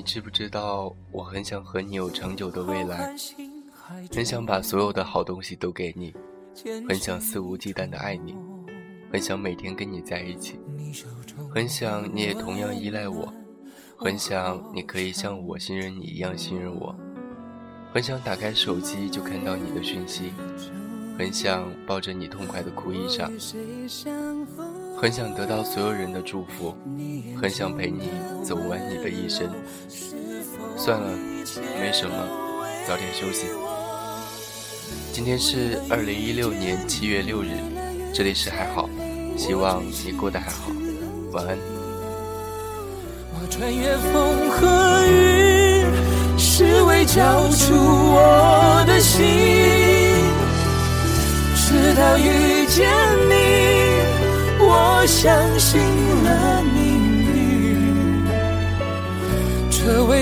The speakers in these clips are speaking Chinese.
知不知道，我很想和你有长久的未来，很想把所有的好东西都给你，很想肆无忌惮的爱你，很想每天跟你在一起，很想你也同样依赖我，很想你可以像我信任你一样信任我，很想打开手机就看到你的讯息，很想抱着你痛快的哭一场。很想得到所有人的祝福，很想陪你走完你的一生。算了，没什么，早点休息。今天是二零一六年七月六日，这里是还好，希望你过得还好，晚安。我穿越风和雨，是为交出我的心，直到遇见你。我相信了命运，这未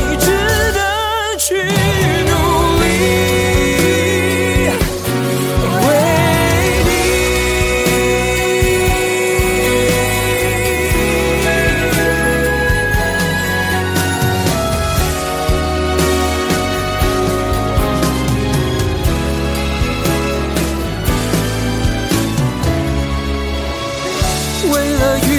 为了。